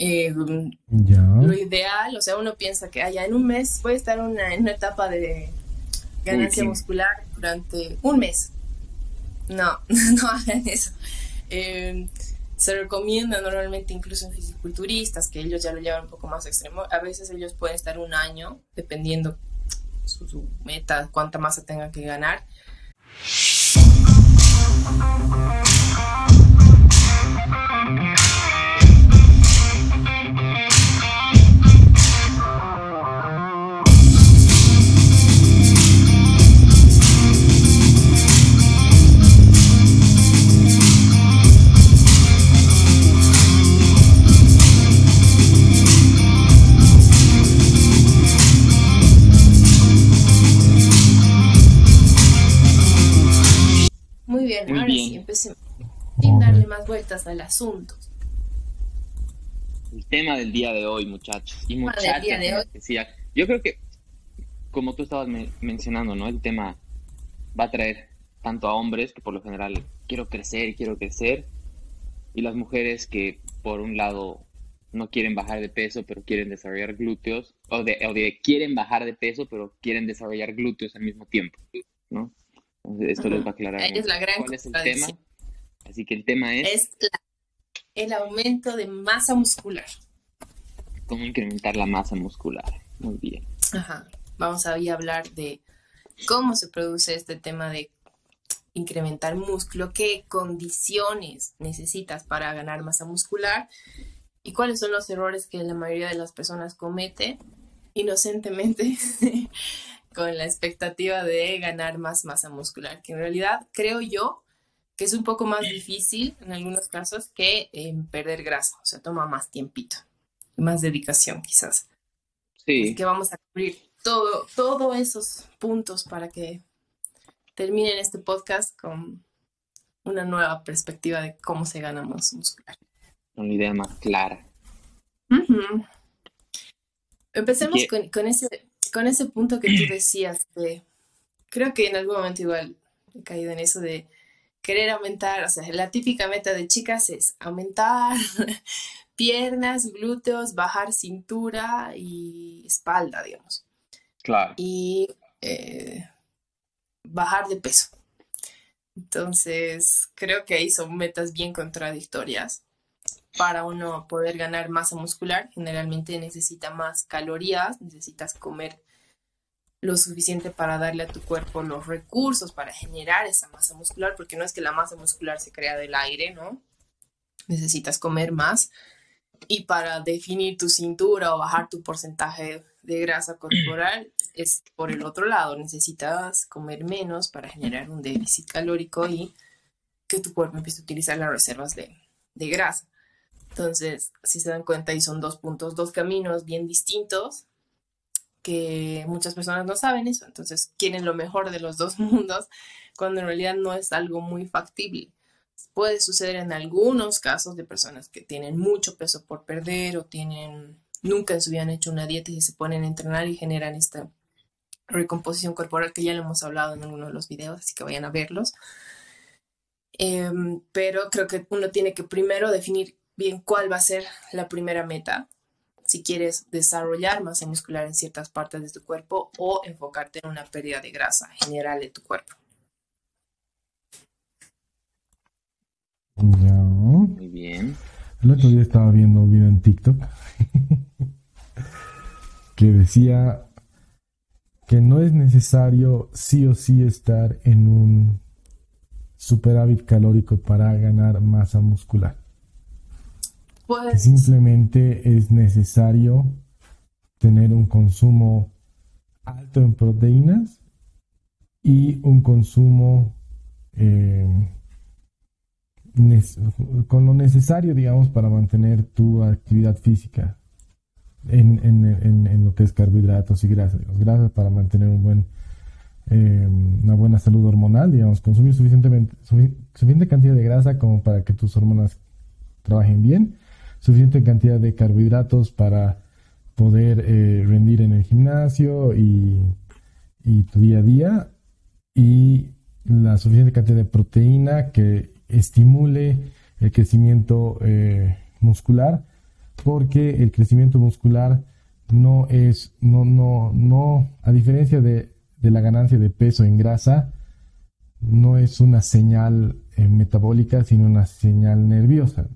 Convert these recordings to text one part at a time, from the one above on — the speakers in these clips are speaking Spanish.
Eh, lo ideal, o sea, uno piensa que allá en un mes puede estar una, en una etapa de ganancia muscular durante un mes. No, no hagan eso. Eh, se recomienda normalmente incluso en fisiculturistas que ellos ya lo llevan un poco más extremo. A veces ellos pueden estar un año, dependiendo su, su meta, cuánta masa tengan que ganar. Darle más vueltas al asunto. El tema del día de hoy, muchachos. Y muchachas, decía, yo creo que, como tú estabas mencionando, ¿no? El tema va a traer tanto a hombres, que por lo general quiero crecer, quiero crecer, y las mujeres que, por un lado, no quieren bajar de peso, pero quieren desarrollar glúteos, o de, o de quieren bajar de peso, pero quieren desarrollar glúteos al mismo tiempo, ¿no? esto les va a aclarar es la gran cuál es el tema. Así que el tema es... Es el aumento de masa muscular. ¿Cómo incrementar la masa muscular? Muy bien. Ajá. Vamos a hablar de cómo se produce este tema de incrementar músculo, qué condiciones necesitas para ganar masa muscular y cuáles son los errores que la mayoría de las personas comete inocentemente con la expectativa de ganar más masa muscular, que en realidad creo yo que es un poco más difícil en algunos casos que en perder grasa, o sea, toma más tiempito, más dedicación quizás. Sí. Así que vamos a cubrir todo, todos esos puntos para que terminen este podcast con una nueva perspectiva de cómo se gana más muscular. Una idea más clara. Empecemos con, con, ese, con ese punto que tú decías de, creo que en algún momento igual he caído en eso de querer aumentar, o sea, la típica meta de chicas es aumentar piernas, glúteos, bajar cintura y espalda, digamos. Claro. Y eh, bajar de peso. Entonces, creo que ahí son metas bien contradictorias. Para uno poder ganar masa muscular, generalmente necesita más calorías, necesitas comer lo suficiente para darle a tu cuerpo los recursos para generar esa masa muscular, porque no es que la masa muscular se crea del aire, ¿no? Necesitas comer más. Y para definir tu cintura o bajar tu porcentaje de grasa corporal es por el otro lado, necesitas comer menos para generar un déficit calórico y que tu cuerpo empiece a utilizar las reservas de, de grasa. Entonces, si se dan cuenta, ahí son dos puntos, dos caminos bien distintos que muchas personas no saben eso, entonces quieren lo mejor de los dos mundos, cuando en realidad no es algo muy factible. Puede suceder en algunos casos de personas que tienen mucho peso por perder o tienen nunca en su vida han hecho una dieta y se ponen a entrenar y generan esta recomposición corporal que ya lo hemos hablado en alguno de los videos, así que vayan a verlos. Em, pero creo que uno tiene que primero definir bien cuál va a ser la primera meta si quieres desarrollar masa muscular en ciertas partes de tu cuerpo o enfocarte en una pérdida de grasa general de tu cuerpo. Muy bien. El otro día estaba viendo un video en TikTok que decía que no es necesario sí o sí estar en un superávit calórico para ganar masa muscular. Pues, simplemente es necesario tener un consumo alto en proteínas y un consumo eh, con lo necesario, digamos, para mantener tu actividad física en, lo que es carbohidratos y grasas. grasas para mantener un buen, eh, una buena salud hormonal, digamos, consumir suficientemente, suficiente cantidad de grasa como para que tus hormonas trabajen bien suficiente cantidad de carbohidratos para poder eh, rendir en el gimnasio y, tu día a día y la suficiente cantidad de proteína que estimule el crecimiento eh, muscular porque el crecimiento muscular no es, no, no, no, a diferencia de, la ganancia de peso en grasa, no es una señal eh, metabólica, sino una señal nerviosa,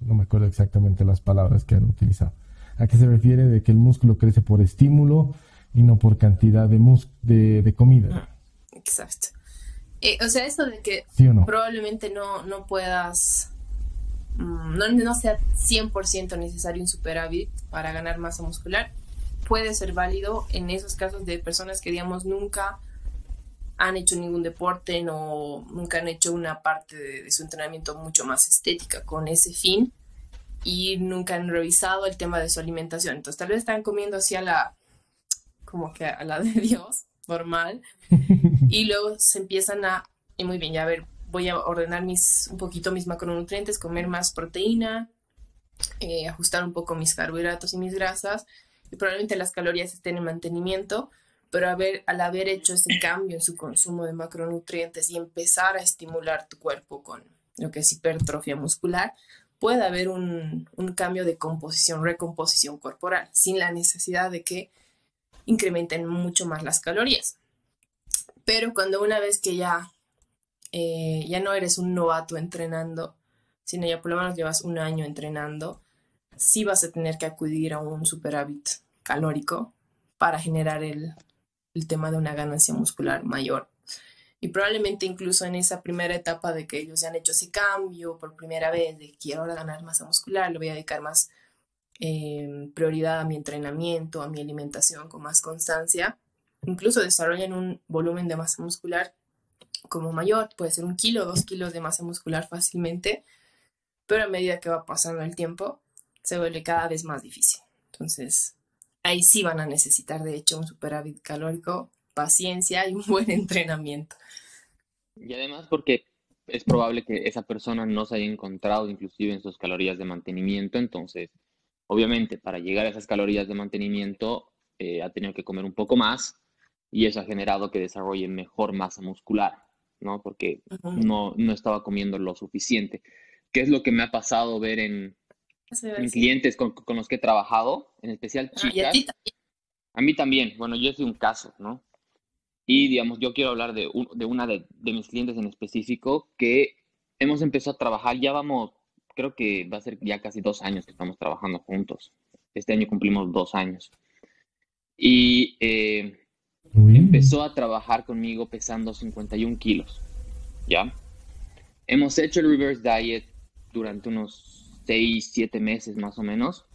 No me acuerdo exactamente las palabras que han utilizado. ¿A qué se refiere? De que el músculo crece por estímulo y no por cantidad de, de, comida. Ah, exacto. Eh, o sea, eso de que probablemente no, no puedas Mm, no, no sea 100% necesario un superávit para ganar masa muscular, puede ser válido en esos casos de personas que, digamos, nunca han hecho ningún deporte, no, nunca han hecho una parte de, su entrenamiento mucho más estética con ese fin y nunca han revisado el tema de su alimentación. Entonces, tal vez están comiendo así a la, como que a la de Dios, normal, y luego se empiezan a, y muy bien, ya a ver, voy a ordenar mis, un poquito mis macronutrientes, comer más proteína, eh, ajustar un poco mis carbohidratos y mis grasas, y probablemente las calorías estén en mantenimiento, pero haber, al haber hecho ese cambio en su consumo de macronutrientes y empezar a estimular tu cuerpo con lo que es hipertrofia muscular, puede haber un, un cambio de composición, recomposición corporal, sin la necesidad de que incrementen mucho más las calorías. Pero cuando una vez que ya eh, ya no eres un novato entrenando, sino ya por lo menos llevas un año entrenando, sí vas a tener que acudir a un superávit calórico para generar el, el tema de una ganancia muscular mayor. Y probablemente incluso en esa primera etapa de que ellos ya han hecho ese cambio por primera vez, de quiero ahora ganar masa muscular, le voy a dedicar más eh, prioridad a mi entrenamiento, a mi alimentación con más constancia, incluso desarrollan un volumen de masa muscular como mayor, puede ser un kilo, dos kilos de masa muscular fácilmente, pero a medida que va pasando el tiempo, se vuelve cada vez más difícil. Entonces, ahí sí van a necesitar, de hecho, un superávit calórico, paciencia y un buen entrenamiento. Y además porque es probable que esa persona no se haya encontrado inclusive en sus calorías de mantenimiento, entonces, obviamente, para llegar a esas calorías de mantenimiento, eh, ha tenido que comer un poco más y eso ha generado que desarrolle mejor masa muscular. ¿no? Porque no, no estaba comiendo lo suficiente. ¿Qué es lo que me ha pasado ver en, clientes con, los que he trabajado, en especial ah, chicas? a, mí también, bueno, yo soy un caso, ¿no? Y, digamos, yo quiero hablar de, de una de, de, mis clientes en específico que hemos empezado a trabajar, ya vamos, creo que va a ser ya casi dos años que estamos trabajando juntos. Este año cumplimos dos años. Y eh, empezó a trabajar conmigo pesando 51 kilos, ¿ya? Hemos hecho el reverse diet durante unos 6, 7 meses más o menos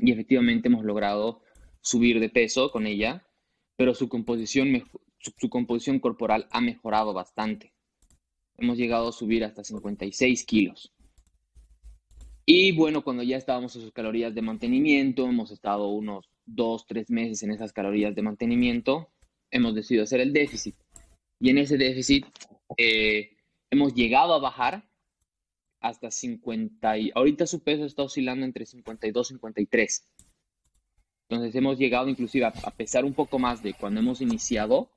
y efectivamente hemos logrado subir de peso con ella, pero su composición, su, composición corporal ha mejorado bastante. Hemos llegado a subir hasta 56 kilos. Y bueno, cuando ya estábamos en sus calorías de mantenimiento, hemos estado unos dos, tres meses en esas calorías de mantenimiento, hemos decidido hacer el déficit. Y en ese déficit eh, hemos llegado a bajar hasta 50 y ahorita su peso está oscilando entre 52 y 53. Entonces hemos llegado inclusive a, pesar un poco más de cuando hemos iniciado.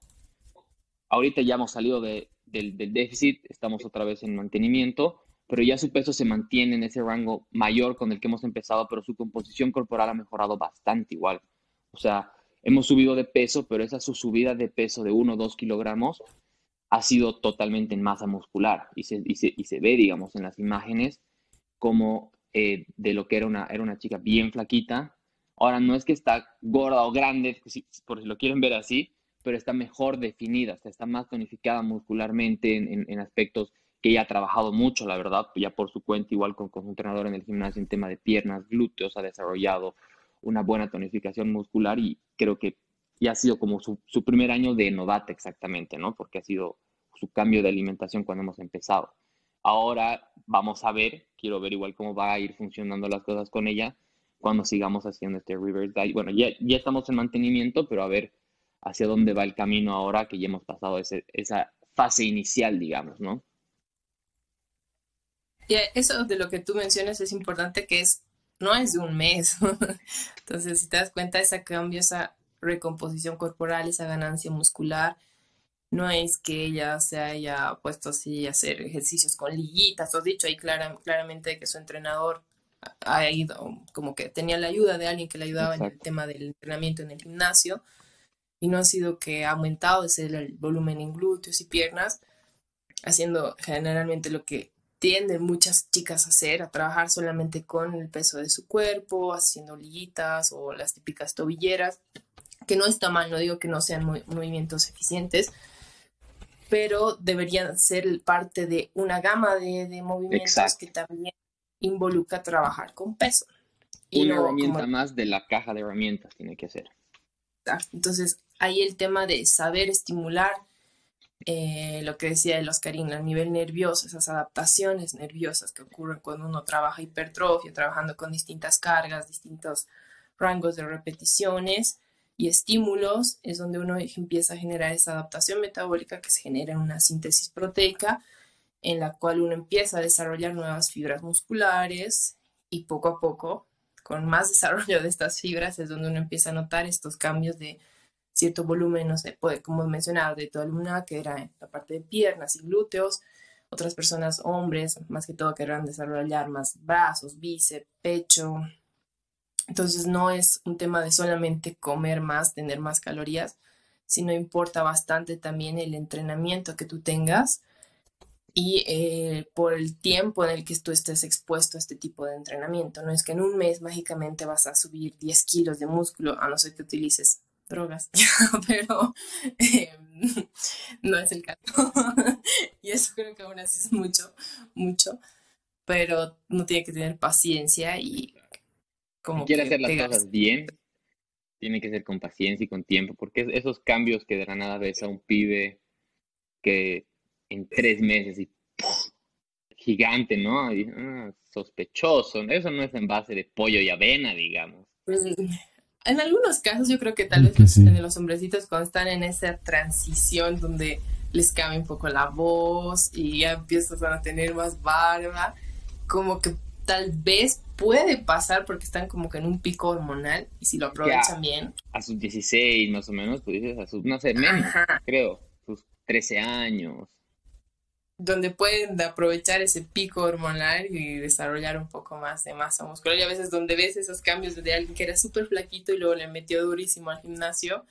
Ahorita ya hemos salido del, del déficit, estamos otra vez en mantenimiento, pero ya su peso se mantiene en ese rango mayor con el que hemos empezado, pero su composición corporal ha mejorado bastante igual. O sea, hemos subido de peso, pero esa su subida de peso de 1 o 2 kilogramos ha sido totalmente en masa muscular y se, y se, ve, digamos, en las imágenes como eh, de lo que era una, era una chica bien flaquita. Ahora, no es que está gorda o grande, por si lo quieren ver así, pero está mejor definida, está más tonificada muscularmente en aspectos que ella ha trabajado mucho, la verdad, ya por su cuenta, igual con, con un entrenador en el gimnasio en tema de piernas, glúteos, ha desarrollado una buena tonificación muscular y creo que ya ha sido como su, su primer año de novata exactamente, ¿no? Porque ha sido su cambio de alimentación cuando hemos empezado. Ahora vamos a ver, quiero ver igual cómo va a ir funcionando las cosas con ella cuando sigamos haciendo este reverse diet. Bueno, ya, ya estamos en mantenimiento, pero a ver hacia dónde va el camino ahora que ya hemos pasado ese, esa fase inicial, digamos, ¿no? Y eso de lo que tú mencionas es importante que es, no es de un mes. Entonces, si te das cuenta, ese cambio, esa recomposición corporal, esa ganancia muscular, no es que ella se haya puesto así a hacer ejercicios con liguitas, o dicho ahí claramente que su entrenador ha ido, como que tenía la ayuda de alguien que le ayudaba en el tema del entrenamiento en el gimnasio y no ha sido que ha aumentado ese el volumen en glúteos y piernas, haciendo generalmente lo que tienden muchas chicas a hacer, a trabajar solamente con el peso de su cuerpo, haciendo liguitas o las típicas tobilleras, que no está mal, no digo que no sean movimientos eficientes, pero deberían ser parte de una gama de, movimientos que también involucra trabajar con peso. una herramienta más de la caja de herramientas tiene que ser. Entonces, ahí el tema de saber estimular eh, lo que decía el Oscarín, a nivel nervioso, esas adaptaciones nerviosas que ocurren cuando uno trabaja hipertrofia, trabajando con distintas cargas, distintos rangos de repeticiones y estímulos, es donde uno empieza a generar esa adaptación metabólica que se genera en una síntesis proteica, en la cual uno empieza a desarrollar nuevas fibras musculares y poco a poco, con más desarrollo de estas fibras, es donde uno empieza a notar estos cambios de cierto volumen, no sé, puede, como mencionaba, de toda luna, que era la parte de piernas y glúteos. Otras personas, hombres, más que todo, querrán desarrollar más brazos, bíceps, pecho. Entonces no es un tema de solamente comer más, tener más calorías, sino importa bastante también el entrenamiento que tú tengas y eh, por el tiempo en el que tú estés expuesto a este tipo de entrenamiento. No es que en un mes mágicamente vas a subir 10 kilos de músculo, a no ser que utilices drogas, pero em, no es el caso. y eso creo que aún así es mucho, mucho, pero no tiene que tener paciencia y como... Si quiere hacer las cosas bien, tiene que ser con paciencia y con tiempo, porque esos cambios que de la nada ves a un pibe que en tres meses y gigante, ¿no? Ah, sospechoso, eso no es en base de pollo y avena, digamos. Pues, en algunos casos yo creo que tal vez los hombrecitos cuando están en esa transición donde les cambia un poco la voz y ya empiezan a tener más barba, como que tal vez puede pasar porque están como que en un pico hormonal y si lo aprovechan bien. A sus 16 más o menos, pues dices, a sus, no sé, menos, creo, sus 13 años donde pueden aprovechar ese pico hormonal y desarrollar un poco más de masa muscular. Y a veces donde ves esos cambios de alguien que era súper flaquito y luego le metió durísimo al gimnasio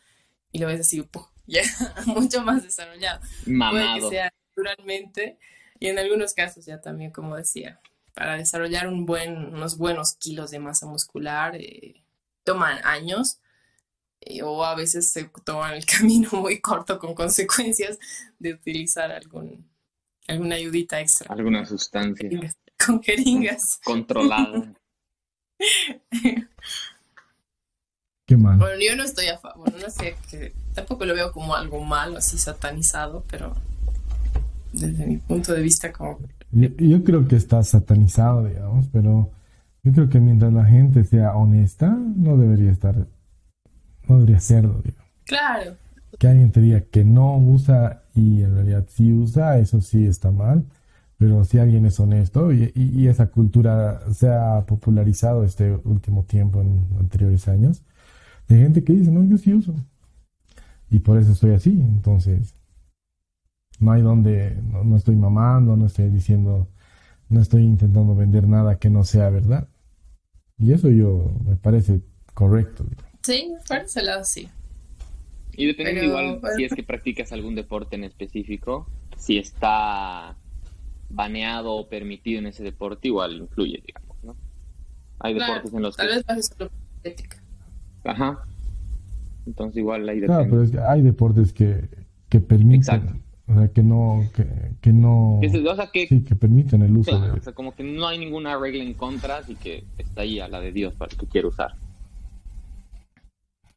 y lo ves así, ya mucho más desarrollado. Puede que sea naturalmente y en algunos casos ya también, como decía, para desarrollar un buen, unos buenos kilos de masa muscular eh, toman años. Eh, o a veces se toman el camino muy corto con consecuencias de utilizar algún alguna ayudita extra. Alguna sustancia. Con jeringas. Controlada. Qué mal. Bueno, yo no estoy a favor, no sé, que tampoco lo veo como algo malo, así satanizado, pero desde mi punto de vista como... Yo, creo que está satanizado, digamos, pero yo creo que mientras la gente sea honesta, no debería estar, no debería serlo, digamos. Claro, que alguien te diga que no usa y en realidad sí usa, eso sí está mal. Pero si alguien es honesto y, esa cultura se ha popularizado este último tiempo, en anteriores años, de gente que dice, no, yo sí uso. Y por eso estoy así. Entonces, no hay donde, no, estoy mamando, no estoy diciendo, no estoy intentando vender nada que no sea verdad. Y eso yo me parece correcto. Sí, por ese lado sí. Y dependiendo igual si es que practicas algún deporte en específico, si está baneado o permitido en ese deporte, igual influye, digamos, ¿no? Hay deportes en los tal que... Tal vez solo ética. Ajá. Entonces igual hay Claro, pero es que hay deportes que, que permiten... Exacto. O sea, que no... Que, que no... o sea, que, sí, que permiten el uso de... O sea, como que no hay ninguna regla en contra, así que está ahí a la de Dios para el que quiera usar.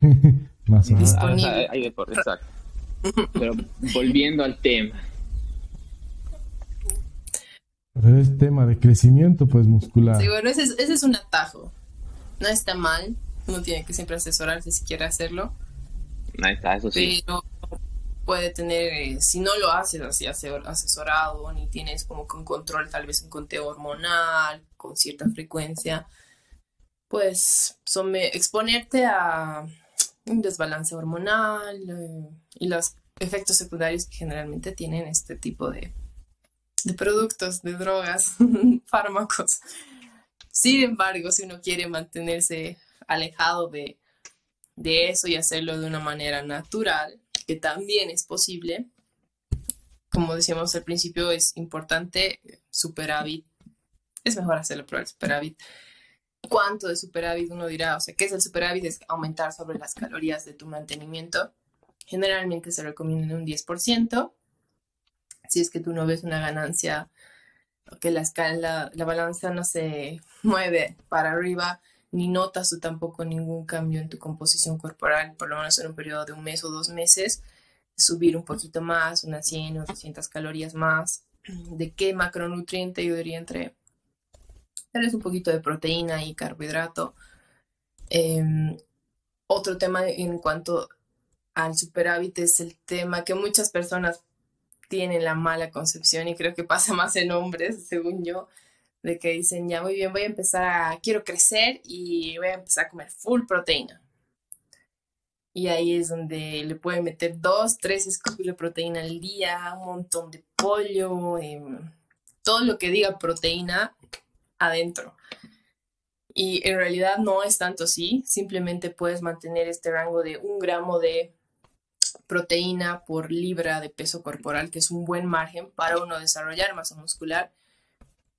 Más o menos. hay deporte, exacto. Pero volviendo al tema. Pero es tema de crecimiento, pues muscular. Sí, bueno, ese es, ese es un atajo. No está mal. Uno tiene que siempre asesorarse si quiere hacerlo. Ahí está, eso sí. Pero puede tener, eh, si no lo haces así asesorado, ni tienes como un control, tal vez un conteo hormonal con cierta frecuencia, pues exponerte a un desbalance hormonal eh, y los efectos secundarios que generalmente tienen este tipo de, de productos, de drogas, fármacos, Sin embargo, si uno quiere mantenerse alejado de, de eso y hacerlo de una manera natural, que también es posible, como decíamos al principio, es importante superávit. Es mejor hacerlo por el superávit. ¿Cuánto de superávit uno dirá? O sea, ¿qué es el superávit? Es aumentar sobre las calorías de tu mantenimiento. Generalmente se recomienda un 10%. Si es que tú no ves una ganancia, que la balanza no se mueve para arriba, ni notas tú tampoco ningún cambio en tu composición corporal, por lo menos en un periodo de un mes o dos meses, subir un poquito más, unas 100 o 200 calorías más. ¿De qué macronutriente? Yo diría entre un poquito de proteína y carbohidrato. Em, otro tema en cuanto al superávit es el tema que muchas personas tienen la mala concepción y creo que pasa más en hombres, según yo, de que dicen, ya muy bien, voy a empezar a, quiero crecer y voy a empezar a comer full proteína. Y ahí es donde le pueden meter dos, tres scoops de proteína al día, un montón de pollo, em, todo lo que diga proteína adentro. Y en realidad no es tanto así, simplemente puedes mantener este rango de un gramo de proteína por libra de peso corporal, que es un buen margen para uno desarrollar masa muscular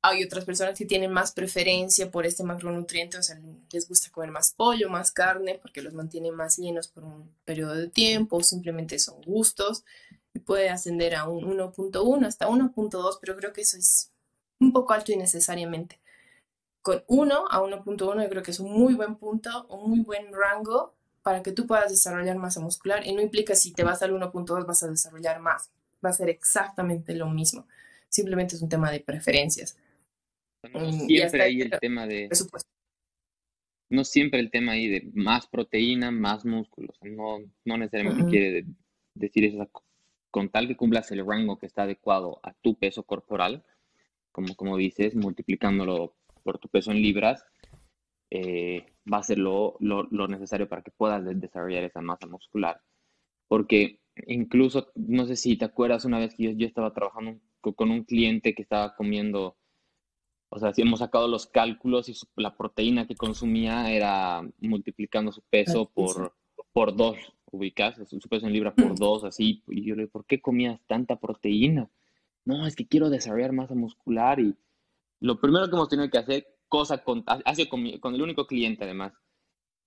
hay otras personas que tienen más preferencia por este macronutriente, o sea, les gusta comer más pollo, más carne, porque los mantiene más llenos por un periodo de tiempo, o simplemente son gustos, puede ascender a un 1.1 hasta 1.2, pero creo que eso es un poco alto innecesariamente. Con 1 a 1.1 yo creo que es un muy buen punto, un muy buen rango para que tú puedas desarrollar masa muscular, y no implica si te vas al 1.2 vas a desarrollar más, va a ser exactamente lo mismo, simplemente es un tema de preferencias. No siempre hay el tema de... No siempre el tema ahí de más proteína, más músculos. No, no necesariamente quiere decir eso. Con tal que cumplas el rango que está adecuado a tu peso corporal, como, como dices, multiplicándolo por tu peso en libras, eh, va a ser lo, lo, necesario para que puedas desarrollar esa masa muscular. Porque incluso, no sé si te acuerdas una vez que yo, yo estaba trabajando con un cliente que estaba comiendo o sea, si hemos sacado los cálculos y la proteína que consumía era multiplicando su peso por, por dos, ubicas, su peso en libra por dos, así. Y yo le digo, ¿por qué comías tanta proteína? No, es que quiero desarrollar masa muscular y lo primero que hemos tenido que hacer, cosa con, hace con, con el único cliente además,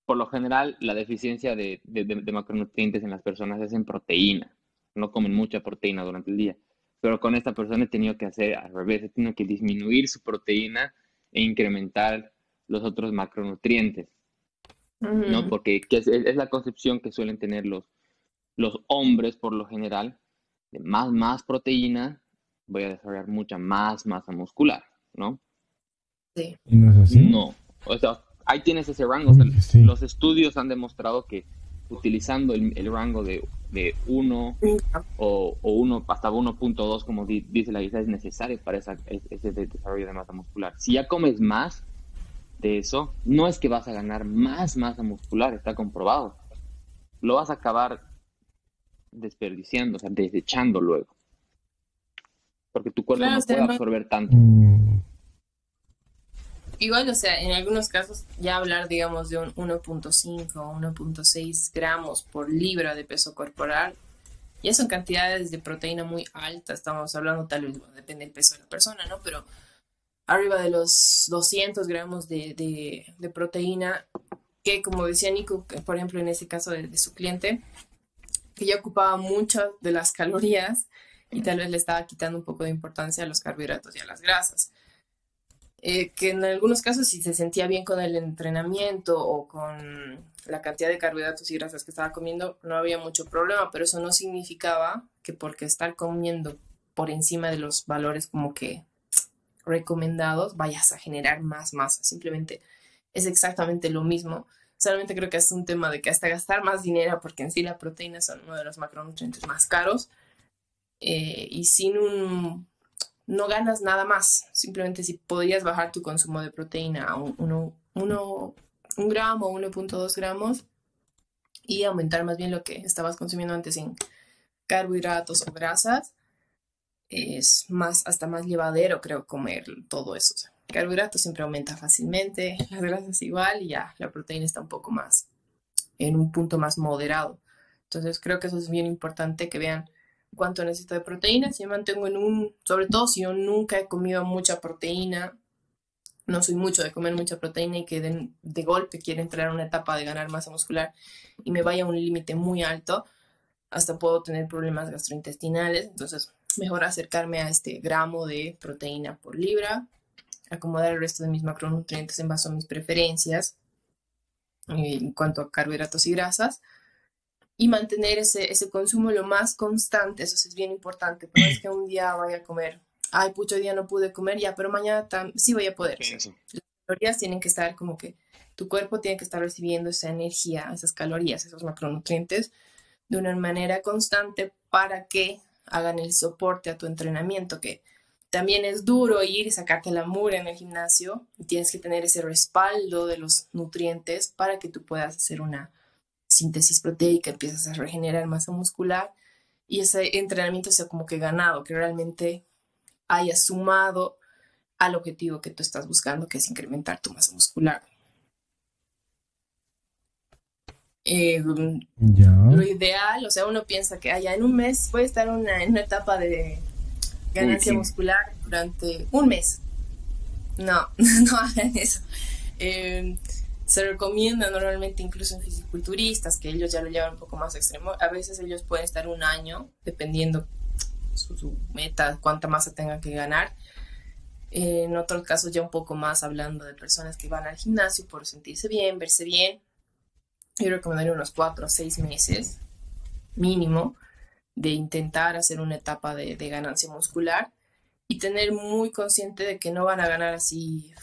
por lo general la deficiencia de, de, de macronutrientes en las personas es en proteína, no comen mucha proteína durante el día pero con esta persona he tenido que hacer al revés, he tenido que disminuir su proteína e incrementar los otros macronutrientes, ¿no? Porque es, la concepción que suelen tener los, los hombres por lo general, de más, más proteína, voy a desarrollar mucha más masa muscular, ¿no? Sí. ¿Y no es así? No, o sea, ahí tienes ese rango, los estudios han demostrado que utilizando el, rango de, de 1 o, o 1 hasta 1.2, como dice la guisa, es necesario para esa, ese desarrollo de masa muscular. Si ya comes más de eso, no es que vas a ganar más masa muscular, está comprobado. Lo vas a acabar desperdiciando, o sea, desechando luego. Porque tu cuerpo no puede absorber tanto. Mm. Igual, o sea, en algunos casos ya hablar, digamos, de un 1.5 o 1.6 gramos por libra de peso corporal, ya son cantidades de proteína muy altas, estamos hablando tal vez, depende del peso de la persona, ¿no? Pero arriba de los 200 gramos de, proteína, que como decía Nico, por ejemplo, en ese caso de, de su cliente, que ya ocupaba muchas de las calorías y tal vez le estaba quitando un poco de importancia a los carbohidratos y a las grasas. Eh, que en algunos casos si se sentía bien con el entrenamiento o con la cantidad de carbohidratos y grasas que estaba comiendo, no había mucho problema, pero eso no significaba que porque estar comiendo por encima de los valores como que recomendados vayas a generar más masa, simplemente es exactamente lo mismo. Solamente creo que es un tema de que hasta gastar más dinero, porque en sí la proteína son uno de los macronutrientes más caros, eh, y sin un no ganas nada más. Simplemente si podrías bajar tu consumo de proteína a un, uno, un gramo, 1.2 gramos y aumentar más bien lo que estabas consumiendo antes en carbohidratos o grasas, es más, hasta más llevadero, creo, comer todo eso. carbohidratos siempre aumenta fácilmente, las grasas igual y ya la proteína está un poco más en un punto más moderado. Entonces creo que eso es bien importante que vean cuánto necesito de proteína. Si me mantengo en un, sobre todo si yo nunca he comido mucha proteína, no soy mucho de comer mucha proteína y que de, golpe quiero entrar a una etapa de ganar masa muscular y me vaya a un límite muy alto, hasta puedo tener problemas gastrointestinales. Entonces, mejor acercarme a este gramo de proteína por libra, acomodar el resto de mis macronutrientes en base a mis preferencias eh, en cuanto a carbohidratos y grasas y mantener ese, ese consumo lo más constante, eso es bien importante, no es que un día vaya a comer, ay, pucho, día no pude comer, ya, pero mañana sí voy a poder. Las calorías tienen que estar como que tu cuerpo tiene que estar recibiendo esa energía, esas calorías, esos macronutrientes de una manera constante para que hagan el soporte a tu entrenamiento, que también es duro ir y sacarte la mura en el gimnasio y tienes que tener ese respaldo de los nutrientes para que tú puedas hacer una síntesis proteica, empiezas a regenerar masa muscular y ese entrenamiento sea como que ganado, que realmente haya sumado al objetivo que tú estás buscando, que es incrementar tu masa muscular. Eh, lo ideal, o sea, uno piensa que allá en un mes puede estar en una etapa de ganancia muscular durante un mes. No, no hagan eso. Eh, se recomienda normalmente incluso en fisiculturistas que ellos ya lo llevan un poco más extremo. A veces ellos pueden estar un año, dependiendo su, meta, cuánta masa tengan que ganar. en otros casos ya un poco más hablando de personas que van al gimnasio por sentirse bien, verse bien. Yo recomendaría unos cuatro o seis meses mínimo de intentar hacer una etapa de, ganancia muscular y tener muy consciente de que no van a ganar así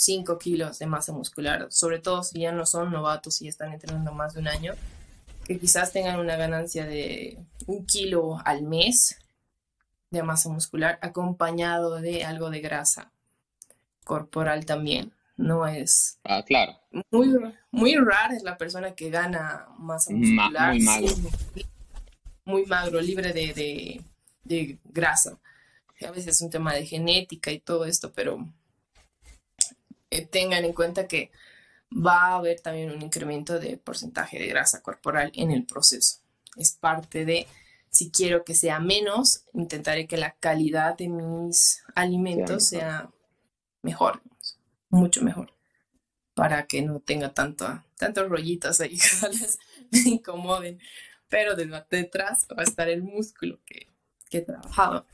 5 kilos de masa muscular, sobre todo si ya no son novatos y están entrenando más de un año, que quizás tengan una ganancia de un kilo al mes de masa muscular acompañado de algo de grasa corporal también. No es. Ah, claro. Muy, muy rara es la persona que gana masa muscular. muy magro muy magro, libre de, de, grasa. A veces es un tema de genética y todo esto, pero eh, tengan en cuenta que va a haber también un incremento de porcentaje de grasa corporal en el proceso. Es parte de, si quiero que sea menos, intentaré que la calidad de mis alimentos sea mejor, mucho mejor, para que no tenga tanto, tantos rollitos ahí que me incomoden pero detrás va a estar el músculo que, que he trabajado.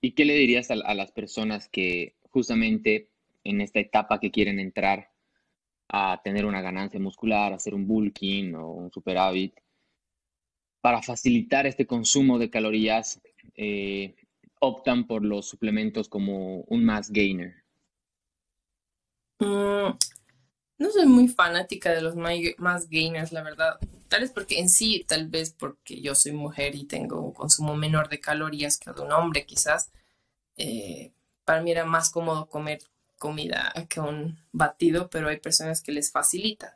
¿Y qué le dirías a, las personas que justamente en esta etapa que quieren entrar a tener una ganancia muscular, hacer un bulking o un superávit, para facilitar este consumo de calorías, eh, optan por los suplementos como un mass gainer? Mm, no soy muy fanática de los mass gainers, la verdad. Tal vez porque en sí, tal vez porque yo soy mujer y tengo un consumo menor de calorías que de un hombre, quizás. Eh, para mí era más cómodo comer comida que un batido, pero hay personas que les facilita.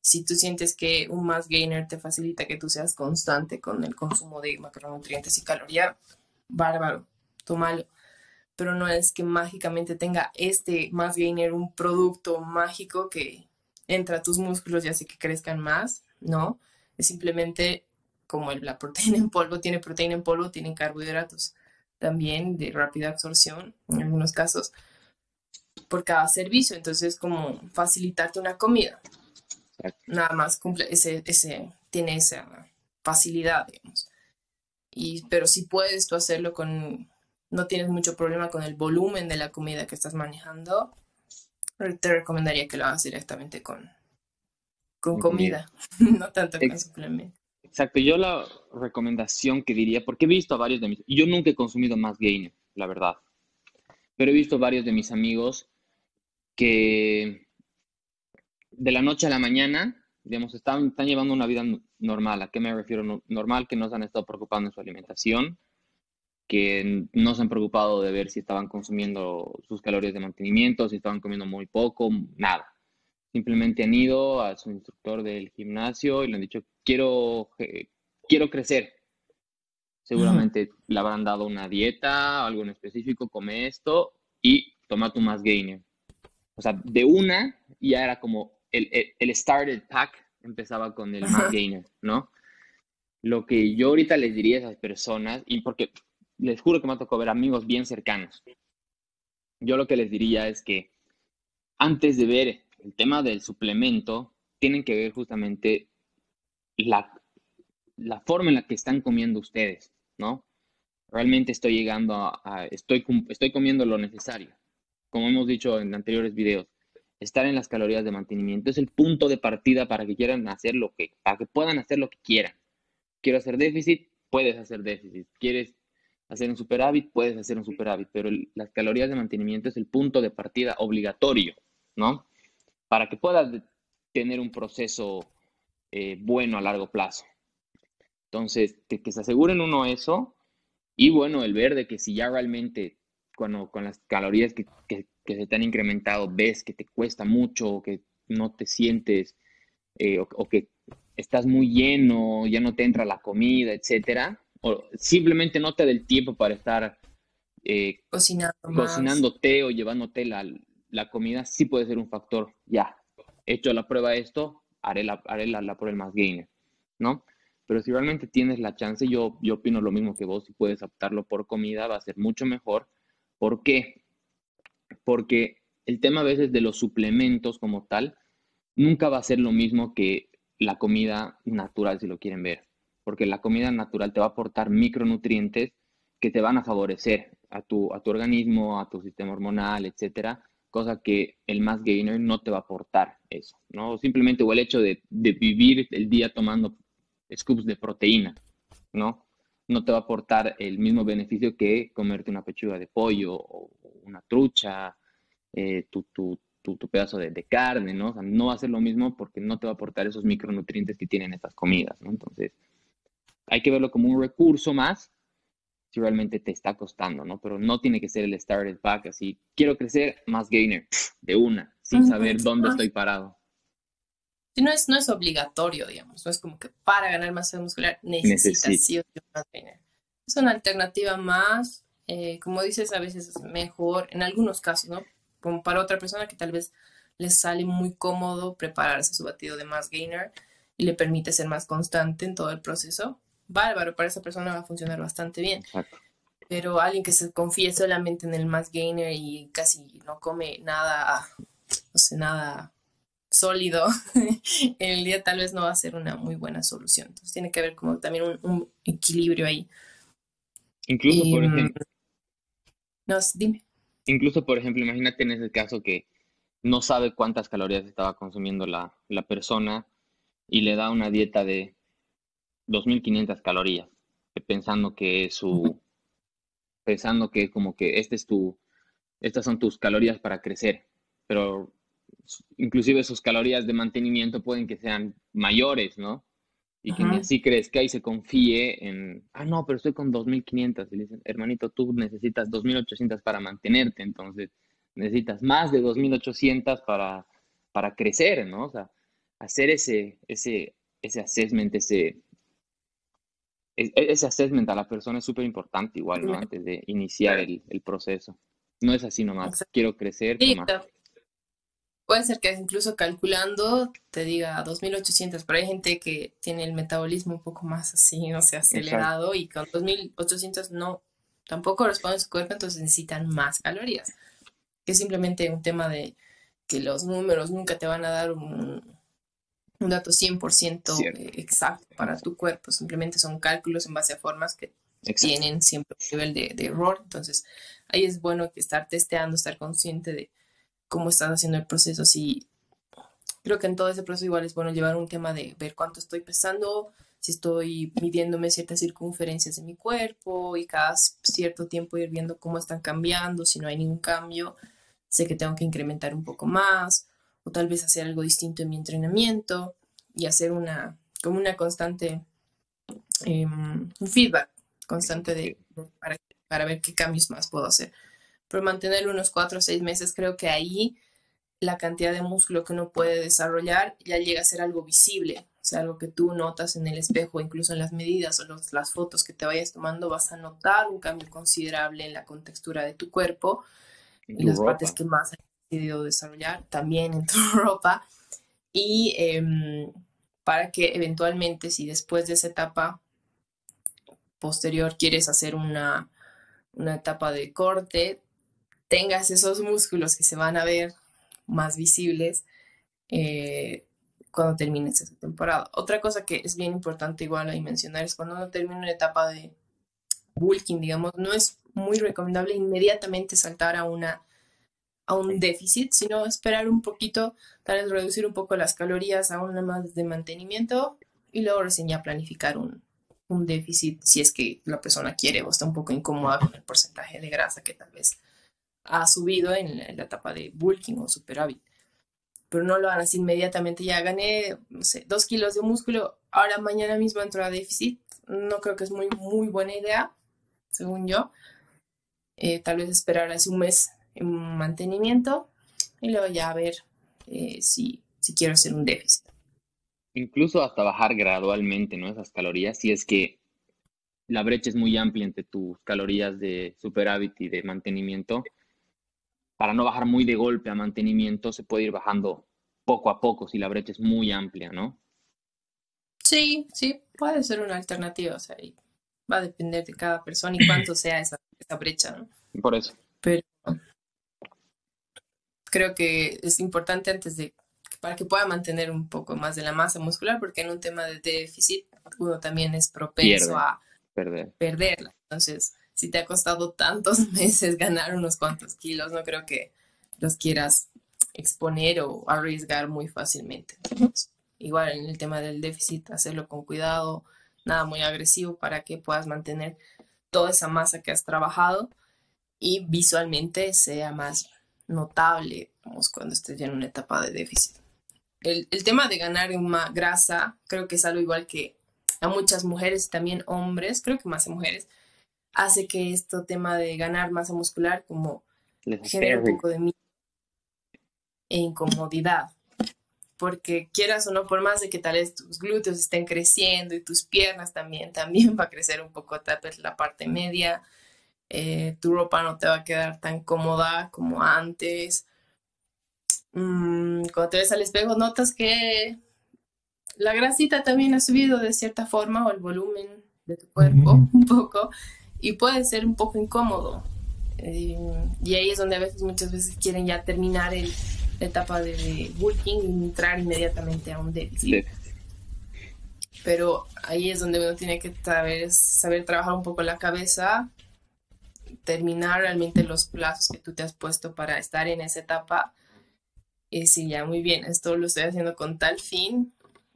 Si tú sientes que un mass gainer te facilita que tú seas constante con el consumo de macronutrientes y caloría, bárbaro, tómalo. Pero no es que mágicamente tenga este mass gainer un producto mágico que entra a tus músculos y hace que crezcan más no, es simplemente como la proteína en polvo tiene proteína en polvo, tienen carbohidratos también de rápida absorción en algunos casos por cada servicio, entonces como facilitarte una comida. Nada más cumple ese, ese, tiene esa facilidad, digamos. Y, pero si puedes tú hacerlo con, no tienes mucho problema con el volumen de la comida que estás manejando, te recomendaría que lo hagas directamente con, con comida, no tanto con suplementos. Exacto, yo la recomendación que diría, porque he visto a varios de mis, yo nunca he consumido más gainer, la verdad, pero he visto varios de mis amigos que de la noche a la mañana, digamos, están, están llevando una vida normal. ¿A qué me refiero? Normal que no se han estado preocupando en su alimentación, que no se han preocupado de ver si estaban consumiendo sus calorías de mantenimiento, si estaban comiendo muy poco, nada. Simplemente han ido a su instructor del gimnasio y le han dicho, quiero, eh, quiero crecer. Seguramente le habrán dado una dieta, algo en específico, come esto y toma tu más gainer. O sea, de una ya era como el, el, started pack empezaba con el más gainer, ¿no? Lo que yo ahorita les diría a esas personas, y porque les juro que me ha tocado ver amigos bien cercanos, yo lo que les diría es que antes de ver el tema del suplemento, tienen que ver justamente la, la forma en la que están comiendo ustedes, ¿no? Realmente estoy llegando a, estoy, estoy comiendo lo necesario. Como hemos dicho en anteriores videos, estar en las calorías de mantenimiento es el punto de partida para que quieran hacer lo que, para que puedan hacer lo que quieran. Quiero hacer déficit, puedes hacer déficit. Quieres hacer un superávit, puedes hacer un superávit, pero las calorías de mantenimiento es el punto de partida obligatorio, ¿no? Para que puedas tener un proceso eh, bueno a largo plazo. Entonces, que, se aseguren uno eso y bueno, el ver de que si ya realmente cuando con las calorías que, se te han incrementado ves que te cuesta mucho o que no te sientes eh, o, que estás muy lleno, ya no te entra la comida, etcétera, o simplemente no te da el tiempo para estar eh, Cocinando cocinándote o llevándote la, la, comida, sí puede ser un factor. Ya, hecho la prueba de esto, haré la, haré la, la prueba más gainer, ¿no? Pero si realmente tienes la chance, yo, yo opino lo mismo que vos, si puedes optarlo por comida, va a ser mucho mejor. ¿Por qué? Porque el tema a veces de los suplementos como tal, nunca va a ser lo mismo que la comida natural, si lo quieren ver. Porque la comida natural te va a aportar micronutrientes que te van a favorecer a tu, a tu organismo, a tu sistema hormonal, etcétera, cosa que el más gainer no te va a aportar eso, ¿no? Simplemente o el hecho de, de vivir el día tomando scoops de proteína, ¿no? No te va a aportar el mismo beneficio que comerte una pechuga de pollo o una trucha, eh, tu, tu, tu, pedazo de, carne, ¿no? O sea, no va a ser lo mismo porque no te va a aportar esos micronutrientes que tienen estas comidas, ¿no? Entonces, hay que verlo como un recurso más si realmente te está costando, ¿no? Pero no tiene que ser el started pack, así, quiero crecer, más gainer, de una, sin saber dónde estoy parado no es, no es obligatorio, digamos, no es como que para ganar masa muscular necesitas sí o más Es una alternativa más, eh, como dices, a veces es mejor, en algunos casos, ¿no? Como para otra persona que tal vez les sale muy cómodo prepararse su batido de más gainer y le permite ser más constante en todo el proceso. Bárbaro, para esa persona va a funcionar bastante bien. Pero alguien que se confíe solamente en el más gainer y casi no come nada, no sé, nada sólido el día tal vez no va a ser una muy buena solución. Entonces tiene que haber como también un, equilibrio ahí. Incluso, por em, ejemplo. No, dime. Incluso, por ejemplo, imagínate en ese caso que no sabe cuántas calorías estaba consumiendo la, la persona y le da una dieta de 2.500 calorías, pensando que es su, pensando que como que este es tu, estas son tus calorías para crecer, pero inclusive sus calorías de mantenimiento pueden que sean mayores, ¿no? Y que así crezca y se confíe en, ah, no, pero estoy con 2.500. Y le dicen, hermanito, tú necesitas 2.800 para mantenerte, entonces necesitas más de 2.800 para, para crecer, ¿no? O sea, hacer ese, ese, ese assessment, ese, e, ese assessment a la persona es súper importante igual, ¿no? Antes de iniciar el, el, proceso. No es así nomás, quiero crecer. Sí, Puede ser que incluso calculando te diga 2800, pero hay gente que tiene el metabolismo un poco más así, no sé, acelerado y con 2800 no, tampoco responde su cuerpo, entonces necesitan más calorías. Que es simplemente un tema de que los números nunca te van a dar un, un dato 100% eh, exacto para tu cuerpo, simplemente son cálculos en base a formas que tienen siempre un nivel de, de error, entonces ahí es bueno que estar testeando, estar consciente de cómo estás haciendo el proceso. Si creo que en todo ese proceso igual es bueno llevar un tema de ver cuánto estoy pesando, si estoy midiéndome ciertas circunferencias de mi cuerpo y cada cierto tiempo ir viendo cómo están cambiando, si no hay ningún cambio, sé que tengo que incrementar un poco más o tal vez hacer algo distinto en mi entrenamiento y hacer una como una constante em, un feedback constante de para, para ver qué cambios más puedo hacer pero mantener unos cuatro o seis meses, creo que ahí la cantidad de músculo que uno puede desarrollar ya llega a ser algo visible, o sea, algo que tú notas en el espejo, incluso en las medidas o las fotos que te vayas tomando, vas a notar un cambio considerable en la contextura de tu cuerpo las partes que más has decidido desarrollar, también en tu ropa. Y em, para que eventualmente, si después de esa etapa posterior quieres hacer una, una etapa de corte, tengas esos músculos que se van a ver más visibles eh, cuando termines esa temporada. Otra cosa que es bien importante igual ahí mencionar es cuando uno termina una etapa de bulking, digamos, no es muy recomendable inmediatamente saltar a una a un déficit, sino esperar un poquito, tal vez reducir un poco las calorías a una más de mantenimiento y luego recién ya planificar un, un déficit si es que la persona quiere o está un poco incómoda con el porcentaje de grasa que tal vez ha subido en la, etapa de bulking o superávit. Pero no lo hagas inmediatamente, ya gané, no sé, dos kilos de músculo, ahora mañana mismo entro a déficit. No creo que es muy, muy buena idea, según yo. Eh, tal vez esperar hace un mes en mantenimiento y luego ya ver eh, si, si quiero hacer un déficit. Incluso hasta bajar gradualmente, ¿no? Esas calorías, si es que la brecha es muy amplia entre tus calorías de superávit y de mantenimiento, para no bajar muy de golpe a mantenimiento, se puede ir bajando poco a poco si la brecha es muy amplia, ¿no? Sí, sí, puede ser una alternativa, o sea, va a depender de cada persona y cuánto sea esa, esa brecha, ¿no? Por eso. Pero creo que es importante antes de, para que pueda mantener un poco más de la masa muscular, porque en un tema de déficit uno también es propenso a perder. perderla. Entonces, si te ha costado tantos meses ganar unos cuantos kilos, no creo que los quieras exponer o arriesgar muy fácilmente. igual en el tema del déficit, hacerlo con cuidado, nada muy agresivo para que puedas mantener toda esa masa que has trabajado y visualmente sea más notable cuando estés ya en una etapa de déficit. El, el tema de ganar más grasa creo que es algo igual que a muchas mujeres y también hombres, creo que más a mujeres, hace que este tema de ganar masa muscular como genere un poco de miedo e incomodidad. Porque quieras o no, por más de que tal vez tus glúteos estén creciendo y tus piernas también, también va a crecer un poco tal vez la parte media, eh, tu ropa no te va a quedar tan cómoda como antes. Mm, cuando te ves al espejo notas que la grasita también ha subido de cierta forma o el volumen de tu cuerpo un poco y puede ser un poco incómodo. Eh, y ahí es donde a veces, muchas veces quieren ya terminar el, la etapa de bulking y entrar inmediatamente a un déficit. Pero ahí es donde uno tiene que saber, saber trabajar un poco la cabeza, terminar realmente los plazos que tú te has puesto para estar en esa etapa y decir, ya, muy bien, esto lo estoy haciendo con tal fin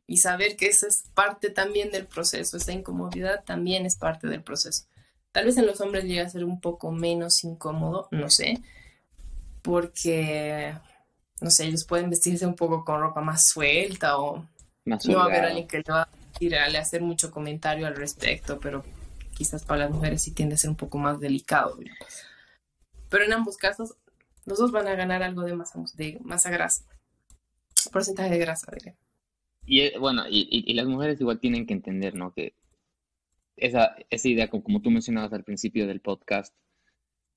y saber que eso es parte también del proceso, esa incomodidad también es parte del proceso. Tal vez en los hombres llega a ser un poco menos incómodo, no sé, porque, no sé, ellos pueden vestirse un poco con ropa más suelta o no va a haber alguien que le va a, hacer mucho comentario al respecto, pero quizás para las mujeres sí tiende a ser un poco más delicado. Pero en ambos casos, los dos van a ganar algo de masa, de masa grasa, porcentaje de grasa, diré. Y eh, bueno, y, y, las mujeres igual tienen que entender, ¿no? Que esa, esa idea, como, tú mencionabas al principio del podcast,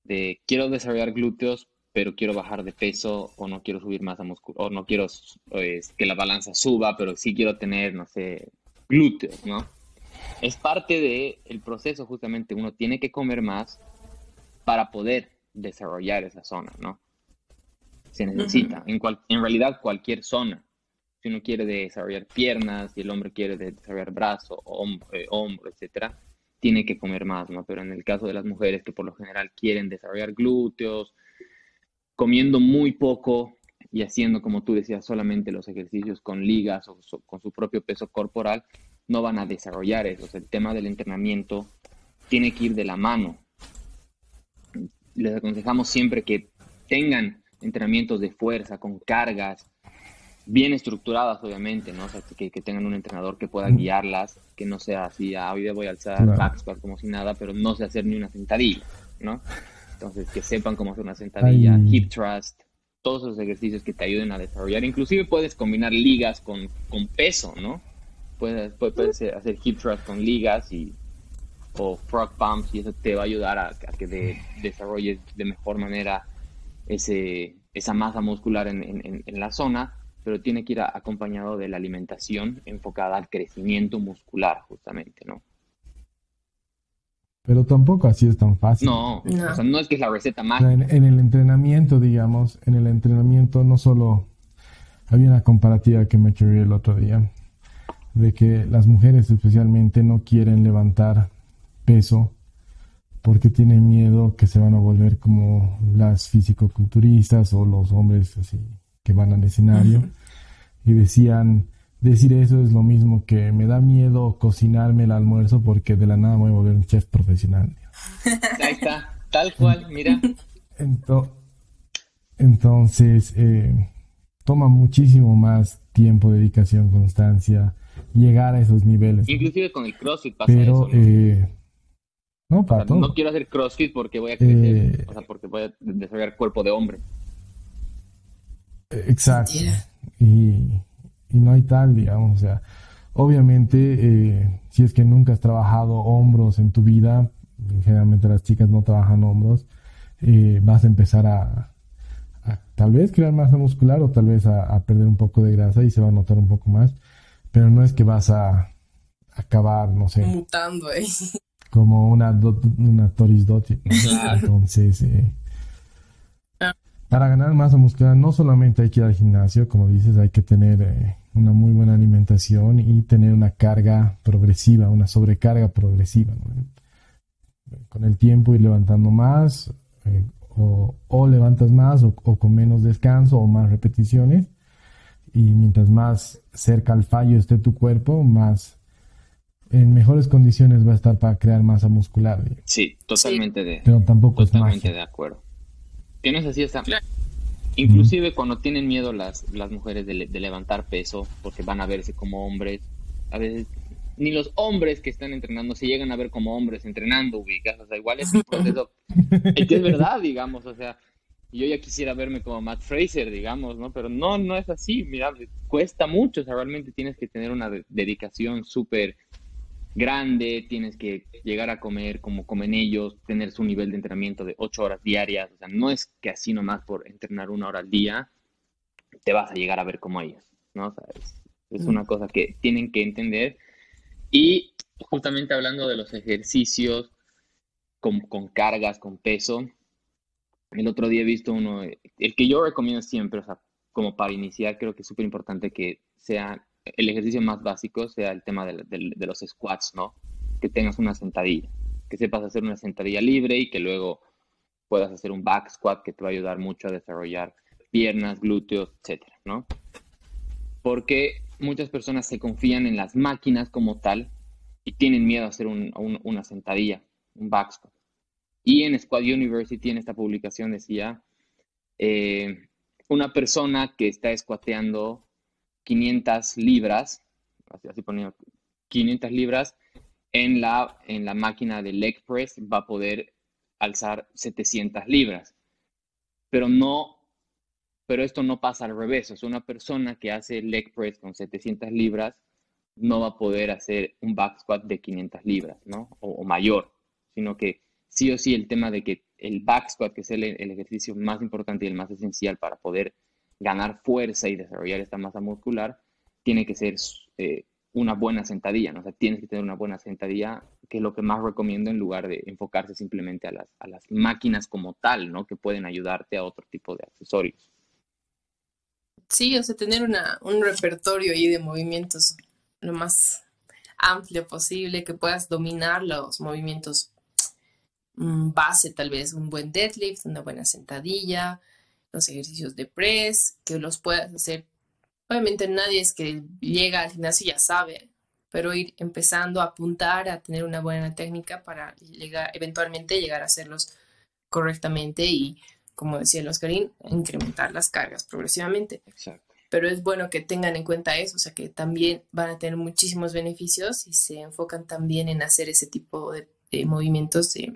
de quiero desarrollar glúteos, pero quiero bajar de peso o no quiero subir masa muscular, o no quiero pues, que la balanza suba, pero sí quiero tener, no sé, glúteos, ¿no? Es parte del el proceso, justamente, uno tiene que comer más para poder desarrollar esa zona, ¿no? Se necesita, en, cual, en realidad cualquier zona si uno quiere desarrollar piernas y el hombre quiere desarrollar brazo, hombro, eh, hombro, etcétera, tiene que comer más, ¿no? Pero en el caso de las mujeres que por lo general quieren desarrollar glúteos, comiendo muy poco y haciendo, como tú decías, solamente los ejercicios con ligas o con su propio peso corporal, no van a desarrollar eso. el tema del entrenamiento tiene que ir de la mano. Les aconsejamos siempre que tengan entrenamientos de fuerza, con cargas, bien estructuradas, obviamente, ¿no? O sea, que, tengan un entrenador que pueda guiarlas, que no sea así, ah, hoy voy a alzar claro. como si nada, pero no sé hacer ni una sentadilla, ¿no? Entonces, que sepan cómo hacer una sentadilla, hip thrust, todos esos ejercicios que te ayuden a desarrollar. Inclusive puedes combinar ligas con, con peso, ¿no? Puedes, puedes hacer hip thrust con ligas y o frog pumps y eso te va a ayudar a, que de, desarrolles de mejor manera ese, esa masa muscular en, la zona, pero tiene que ir acompañado de la alimentación enfocada al crecimiento muscular, justamente, ¿no? Pero tampoco así es tan fácil. No, no. O sea, no es que es la receta más. En, en, el entrenamiento, digamos, en el entrenamiento no solo había una comparativa que me eché el otro día de que las mujeres especialmente no quieren levantar peso porque tienen miedo que se van a volver como las fisicoculturistas o los hombres así que van al escenario y decían decir eso es lo mismo que me da miedo cocinarme el almuerzo porque de la nada me voy a volver un chef profesional. Ahí está, tal cual, mira. entonces, eh, toma muchísimo más tiempo, dedicación, constancia, llegar a esos niveles. Inclusive con el CrossFit pasa Pero, eso. ¿no? Eh, no, para No quiero hacer CrossFit porque voy a crecer, eh, o sea, porque voy a desarrollar cuerpo de hombre. Eh, exacto. Y, y, no hay tal, digamos, o sea, obviamente, si es que nunca has trabajado hombros en tu vida, generalmente las chicas no trabajan hombros, vas a empezar a, tal vez crear masa muscular o tal vez a, perder un poco de grasa y se va a notar un poco más, pero no es que vas a acabar, no sé. Mutando, eh. Como una, una Toris Doti. Entonces, eh. Para ganar masa muscular no solamente hay que ir al gimnasio, como dices, hay que tener eh, una muy buena alimentación y tener una carga progresiva, una sobrecarga progresiva. Con el tiempo ir levantando más, eh, o, levantas más o, con menos descanso o más repeticiones. Y mientras más cerca al fallo esté tu cuerpo, más en mejores condiciones va a estar para crear masa muscular. Sí, totalmente de Pero tampoco totalmente de acuerdo. Tienes así está. Inclusive cuando tienen miedo las, las mujeres de, de, levantar peso porque van a verse como hombres, a veces ni los hombres que están entrenando se llegan a ver como hombres entrenando, ubicas, o sea, igual es un proceso, es que es verdad, digamos, o sea, yo ya quisiera verme como Matt Fraser, digamos, ¿no? Pero no, no es así, mira, cuesta mucho, o sea, realmente tienes que tener una dedicación súper grande, tienes que llegar a comer como comen ellos, tener su nivel de entrenamiento de ocho horas diarias, o sea, no es que así nomás por entrenar una hora al día te vas a llegar a ver como ellos, ¿no? O sea, es una cosa que tienen que entender y justamente hablando de los ejercicios con, cargas, con peso, el otro día he visto uno, el que yo recomiendo siempre, o sea, como para iniciar, creo que es súper importante que sea el ejercicio más básico, sea el tema de, los squats, ¿no? Que tengas una sentadilla, que sepas hacer una sentadilla libre y que luego puedas hacer un back squat que te va a ayudar mucho a desarrollar piernas, glúteos, etcétera, ¿no? Porque muchas personas se confían en las máquinas como tal y tienen miedo a hacer una sentadilla, un back squat. Y en Squad University, en esta publicación decía, eh, una persona que está squateando 500 libras, así, así 500 libras, en la, en la máquina de leg press va a poder alzar 700 libras. Pero no pero esto no pasa al revés. O sea, una persona que hace leg press con 700 libras no va a poder hacer un back squat de 500 libras, ¿no? O, mayor, sino que sí o sí el tema de que el back squat, que es el, ejercicio más importante y el más esencial para poder ganar fuerza y desarrollar esta masa muscular, tiene que ser eh, una buena sentadilla, ¿no? O sea, tienes que tener una buena sentadilla, que es lo que más recomiendo en lugar de enfocarse simplemente a las, a las máquinas como tal, ¿no? Que pueden ayudarte a otro tipo de accesorios. Sí, o sea, tener una, un repertorio ahí de movimientos lo más amplio posible, que puedas dominar los movimientos mm, base, tal vez un buen deadlift, una buena sentadilla, los ejercicios de press, que los puedas hacer. Obviamente nadie es que llega al gimnasio y ya sabe, pero ir empezando a apuntar a tener una buena técnica para llegar, eventualmente llegar a hacerlos correctamente y como decía el Oscarín, incrementar las cargas progresivamente. Exacto. Pero es bueno que tengan en cuenta eso, o sea que también van a tener muchísimos beneficios y se enfocan también en hacer ese tipo de, movimientos, de,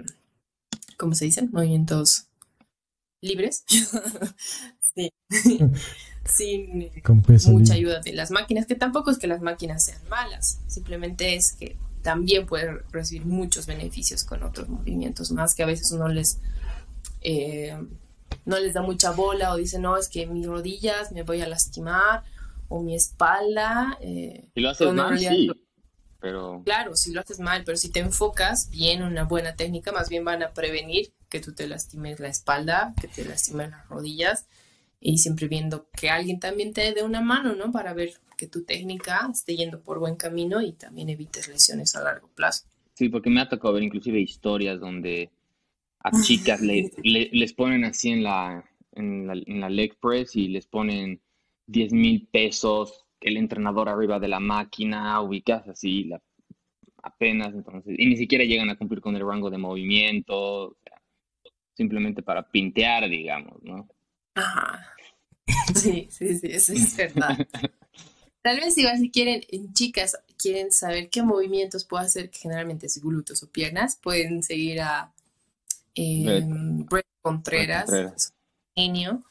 ¿cómo se dicen? Movimientos libres. sí. Sin mucha ayuda de las máquinas, que tampoco es que las máquinas sean malas, simplemente es que también pueden recibir muchos beneficios con otros movimientos más que a veces uno les eh, no les da mucha bola o dicen, no, es que mis rodillas me voy a lastimar o mi espalda. Eh, si lo haces mal, sí. Pero... Claro, si lo haces mal, pero si te enfocas bien en una buena técnica, más bien van a prevenir que tú te lastimes la espalda, que te lastimes las rodillas y siempre viendo que alguien también te dé una mano, ¿no? Para ver que tu técnica esté yendo por buen camino y también evites lesiones a largo plazo. Sí, porque me ha tocado ver inclusive historias donde a chicas le, les ponen así en la, en la, en la leg press y les ponen 10 mil pesos, el entrenador arriba de la máquina, ubicas así la, apenas, entonces, y ni siquiera llegan a cumplir con el rango de movimiento, simplemente para pintear, digamos, ¿no? Ajá. Sí, sí, sí, eso es verdad. Tal vez igual si quieren, en chicas, quieren saber qué movimientos puedo hacer, que generalmente es glúteos o piernas, pueden seguir a eh, Brett Contreras, genio,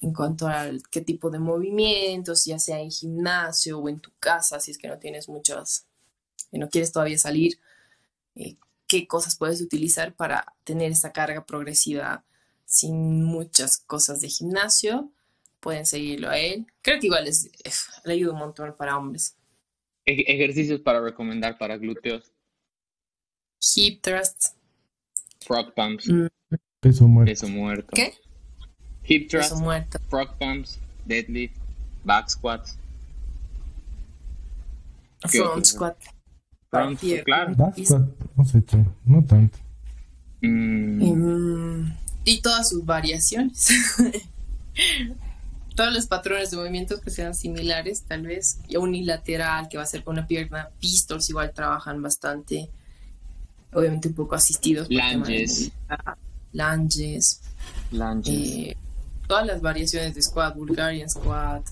en cuanto a qué tipo de movimientos, ya sea en gimnasio o en tu casa, si es que no tienes muchos, y no quieres todavía salir, eh, qué cosas puedes utilizar para tener esa carga progresiva sin muchas cosas de gimnasio. Pueden seguirlo a él. Creo que igual es, le ayuda un montón para hombres. ejercicios para recomendar para glúteos. Hip thrusts. Frog pumps. Mm. Peso muerto. Peso muerto. ¿Qué? Hip thrusts. muerto. Frog pumps. Deadlift. Back squats. Front squat. Claro. No sé, no tanto. Mm. y todas sus variaciones. Todos los patrones de movimientos que sean similares, tal vez. Y unilateral, que va a ser con una pierna. Pistols igual trabajan bastante obviamente un poco asistidos. Lunges. Lunges. Eh, todas las variaciones de squat, Bulgarian squat,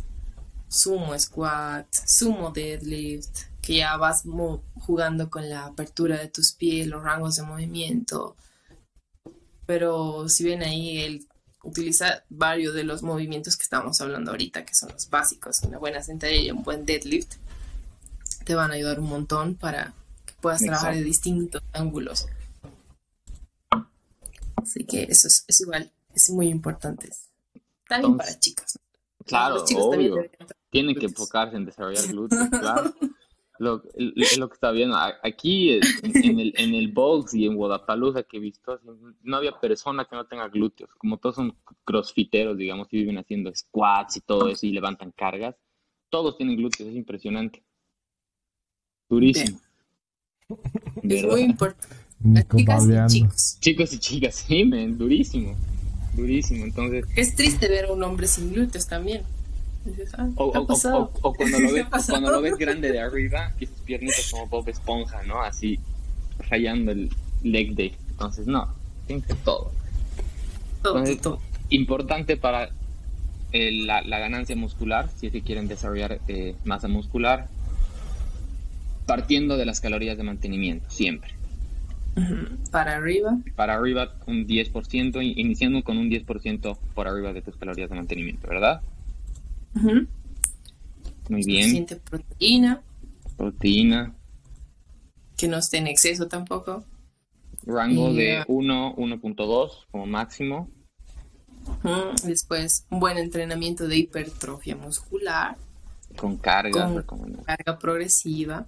sumo squat, sumo deadlift, que ya vas jugando con la apertura de tus pies, los rangos de movimiento. Pero si ven ahí, él utiliza varios de los movimientos que estamos hablando ahorita, que son los básicos, una buena sentadilla y un buen deadlift, te van a ayudar un montón para puedas trabajar de distintos ángulos. Así que eso es, igual, es muy importante. También para chicas. Claro, obvio. Tienen que enfocarse en desarrollar glúteos, claro. Lo, lo, que está viendo. Aquí en, el, en el box y en Guadalajara que he visto, no había persona que no tenga glúteos. Como todos son crossfiteros, digamos, y viven haciendo squats y todo eso y levantan cargas. Todos tienen glúteos, es impresionante. Durísimo. Es muy importante. Chicas y chicos. Chicos y chicas, sí, men, durísimo. Durísimo, entonces. Es triste ver a un hombre sin glúteos también. Ah, o, cuando, lo ves, cuando lo ves grande de arriba, y sus piernitas como Bob Esponja, ¿no? Así, fallando el leg day. Entonces, no, tiene que todo. todo, Importante para la, la, ganancia muscular, si es que quieren desarrollar eh, masa muscular, partiendo de las calorías de mantenimiento, siempre. Para arriba. Para arriba un 10%, iniciando con un 10% por arriba de tus calorías de mantenimiento, ¿verdad? Muy bien. Suficiente proteína. Proteína. Que no esté en exceso tampoco. Rango de 1, 1.2 como máximo. Después, un buen entrenamiento de hipertrofia muscular. Con carga, con carga progresiva.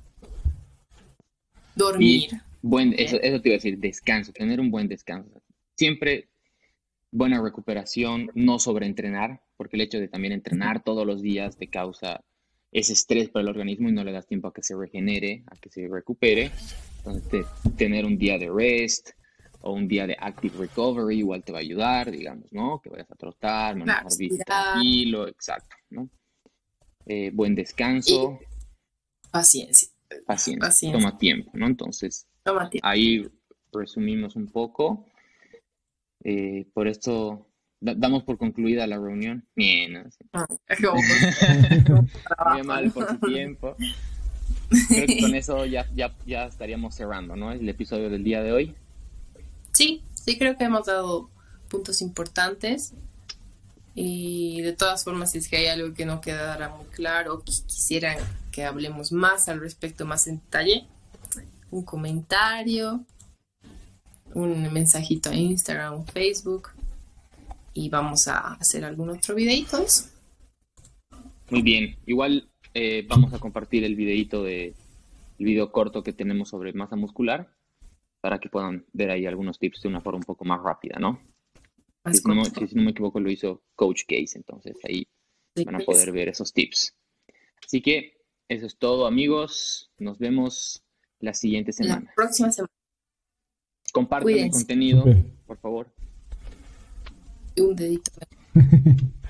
Dormir. buen, eso, eso te iba a decir, descanso, tener un buen descanso. Siempre buena recuperación, no sobreentrenar, porque el hecho de también entrenar todos los días te causa ese estrés para el organismo y no le das tiempo a que se regenere, a que se recupere. Entonces, tener un día de rest o un día de active recovery igual te va a ayudar, digamos, ¿no? Que vayas a trotar, manejar claro, tranquilo, exacto, ¿no? Eh, buen descanso. paciencia paciencia, toma tiempo, ¿no? Entonces, ahí resumimos un poco. Eh, por esto damos por concluida la reunión. Bien, ah, Muy mal por su tiempo. Creo que con eso ya, ya, ya estaríamos cerrando, ¿no? El episodio del día de hoy. Sí, sí creo que hemos dado puntos importantes. Y de todas formas, si es que hay algo que no quedara muy claro o que quisieran que hablemos más al respecto, más en detalle, un comentario, un mensajito a Instagram Facebook. Y vamos a hacer algún otro videito Muy bien, igual eh, vamos a compartir el videito de el video corto que tenemos sobre masa muscular para que puedan ver ahí algunos tips de una forma un poco más rápida, ¿no? Si no, me equivoco, lo hizo Coach Case, entonces ahí van a poder ver esos tips. Así que eso es todo, amigos. Nos vemos la siguiente semana. La próxima semana. Compartan el contenido, por favor. Un dedito.